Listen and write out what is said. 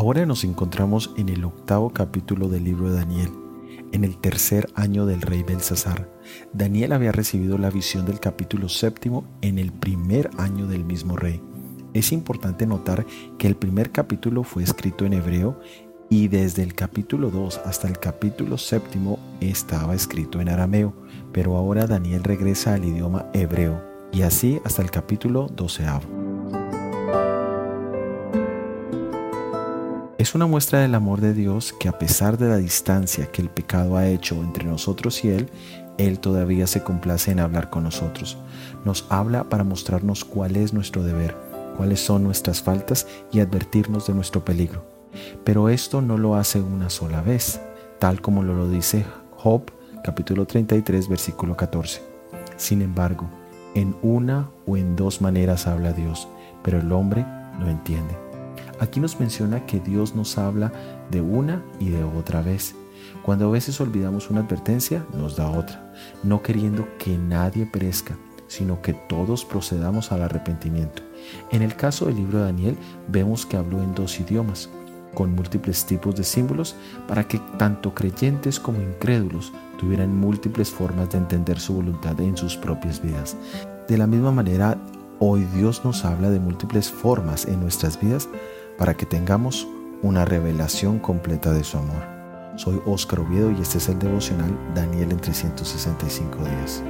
Ahora nos encontramos en el octavo capítulo del libro de Daniel, en el tercer año del rey Belsasar. Daniel había recibido la visión del capítulo séptimo en el primer año del mismo rey. Es importante notar que el primer capítulo fue escrito en hebreo y desde el capítulo 2 hasta el capítulo séptimo estaba escrito en arameo, pero ahora Daniel regresa al idioma hebreo y así hasta el capítulo doceavo. Es una muestra del amor de Dios que a pesar de la distancia que el pecado ha hecho entre nosotros y Él, Él todavía se complace en hablar con nosotros. Nos habla para mostrarnos cuál es nuestro deber, cuáles son nuestras faltas y advertirnos de nuestro peligro. Pero esto no lo hace una sola vez, tal como lo dice Job capítulo 33 versículo 14. Sin embargo, en una o en dos maneras habla Dios, pero el hombre no entiende. Aquí nos menciona que Dios nos habla de una y de otra vez. Cuando a veces olvidamos una advertencia, nos da otra, no queriendo que nadie perezca, sino que todos procedamos al arrepentimiento. En el caso del libro de Daniel, vemos que habló en dos idiomas, con múltiples tipos de símbolos, para que tanto creyentes como incrédulos tuvieran múltiples formas de entender su voluntad en sus propias vidas. De la misma manera, hoy Dios nos habla de múltiples formas en nuestras vidas para que tengamos una revelación completa de su amor. Soy Óscar Oviedo y este es el devocional Daniel en 365 días.